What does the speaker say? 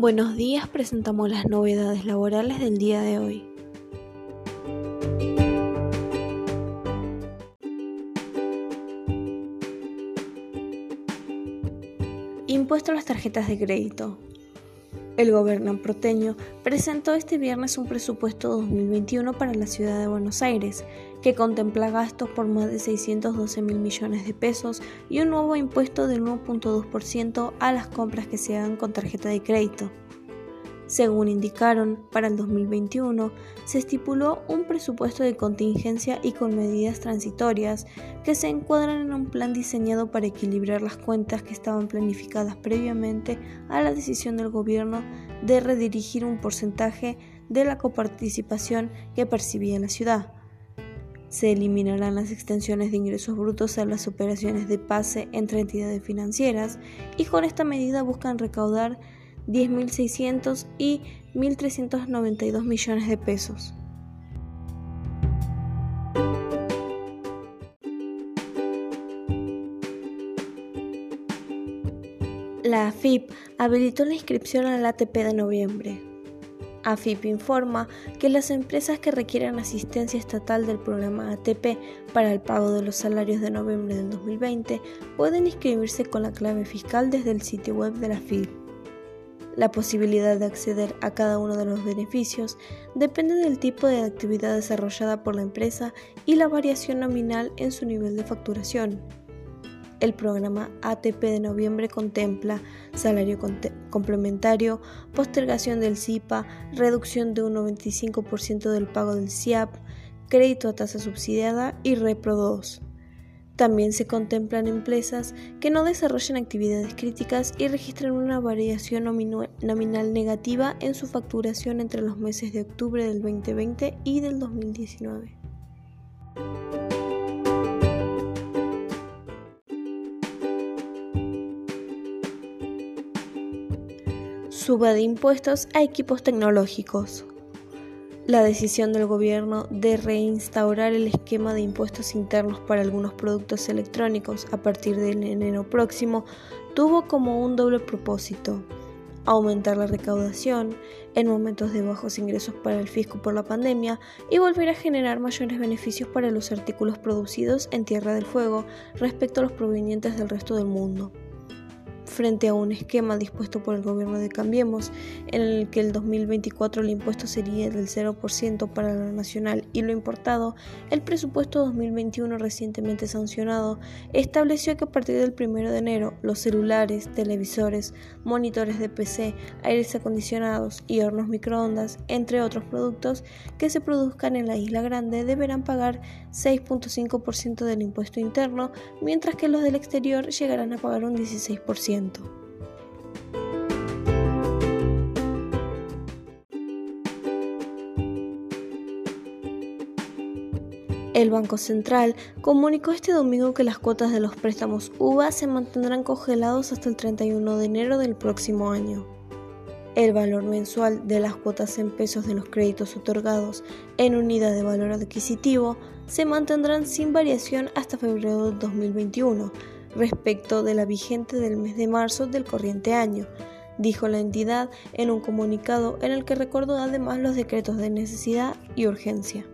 Buenos días, presentamos las novedades laborales del día de hoy. Impuesto a las tarjetas de crédito. El gobierno proteño presentó este viernes un presupuesto 2021 para la ciudad de Buenos Aires, que contempla gastos por más de 612 mil millones de pesos y un nuevo impuesto del 1.2% a las compras que se hagan con tarjeta de crédito. Según indicaron, para el 2021 se estipuló un presupuesto de contingencia y con medidas transitorias que se encuadran en un plan diseñado para equilibrar las cuentas que estaban planificadas previamente a la decisión del gobierno de redirigir un porcentaje de la coparticipación que percibía la ciudad. Se eliminarán las extensiones de ingresos brutos a las operaciones de pase entre entidades financieras y con esta medida buscan recaudar 10.600 y 1.392 millones de pesos. La AFIP habilitó la inscripción al ATP de noviembre. AFIP informa que las empresas que requieran asistencia estatal del programa ATP para el pago de los salarios de noviembre del 2020 pueden inscribirse con la clave fiscal desde el sitio web de la AFIP. La posibilidad de acceder a cada uno de los beneficios depende del tipo de actividad desarrollada por la empresa y la variación nominal en su nivel de facturación. El programa ATP de noviembre contempla salario complementario, postergación del CIPA, reducción de un 95% del pago del CIAP, crédito a tasa subsidiada y Repro 2. También se contemplan empresas que no desarrollan actividades críticas y registran una variación nominal negativa en su facturación entre los meses de octubre del 2020 y del 2019. Suba de impuestos a equipos tecnológicos. La decisión del gobierno de reinstaurar el esquema de impuestos internos para algunos productos electrónicos a partir del enero próximo tuvo como un doble propósito aumentar la recaudación en momentos de bajos ingresos para el fisco por la pandemia y volver a generar mayores beneficios para los artículos producidos en Tierra del Fuego respecto a los provenientes del resto del mundo frente a un esquema dispuesto por el gobierno de Cambiemos, en el que el 2024 el impuesto sería del 0% para lo nacional y lo importado, el presupuesto 2021 recientemente sancionado estableció que a partir del 1 de enero los celulares, televisores, monitores de PC, aires acondicionados y hornos microondas, entre otros productos que se produzcan en la Isla Grande, deberán pagar 6.5% del impuesto interno, mientras que los del exterior llegarán a pagar un 16%. El Banco Central comunicó este domingo que las cuotas de los préstamos UVA se mantendrán congelados hasta el 31 de enero del próximo año. El valor mensual de las cuotas en pesos de los créditos otorgados en unidad de valor adquisitivo se mantendrán sin variación hasta febrero de 2021, respecto de la vigente del mes de marzo del corriente año, dijo la entidad en un comunicado en el que recordó además los decretos de necesidad y urgencia.